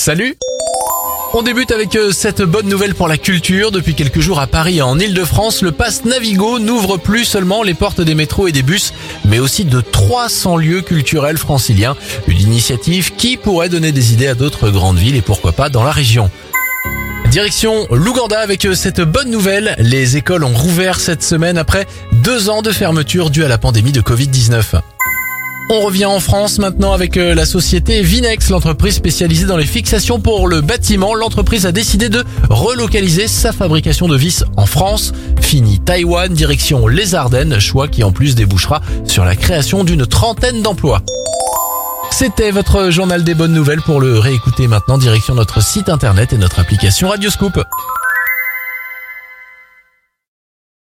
Salut on débute avec euh, cette bonne nouvelle pour la culture. Depuis quelques jours à Paris et en Ile-de-France, le pass Navigo n'ouvre plus seulement les portes des métros et des bus, mais aussi de 300 lieux culturels franciliens. Une initiative qui pourrait donner des idées à d'autres grandes villes et pourquoi pas dans la région. Direction l'Ouganda avec euh, cette bonne nouvelle. Les écoles ont rouvert cette semaine après deux ans de fermeture due à la pandémie de Covid-19. On revient en France maintenant avec euh, la société Vinex, l'entreprise spécialisée dans les fixations pour le bâtiment. L'entreprise a décidé de relocaliser sa fabrication de vis en France. Fini Taïwan, direction les Ardennes, choix qui en plus débouchera sur la création d'une trentaine d'emplois. C'était votre journal des bonnes nouvelles pour le réécouter maintenant direction notre site internet et notre application Radioscoop.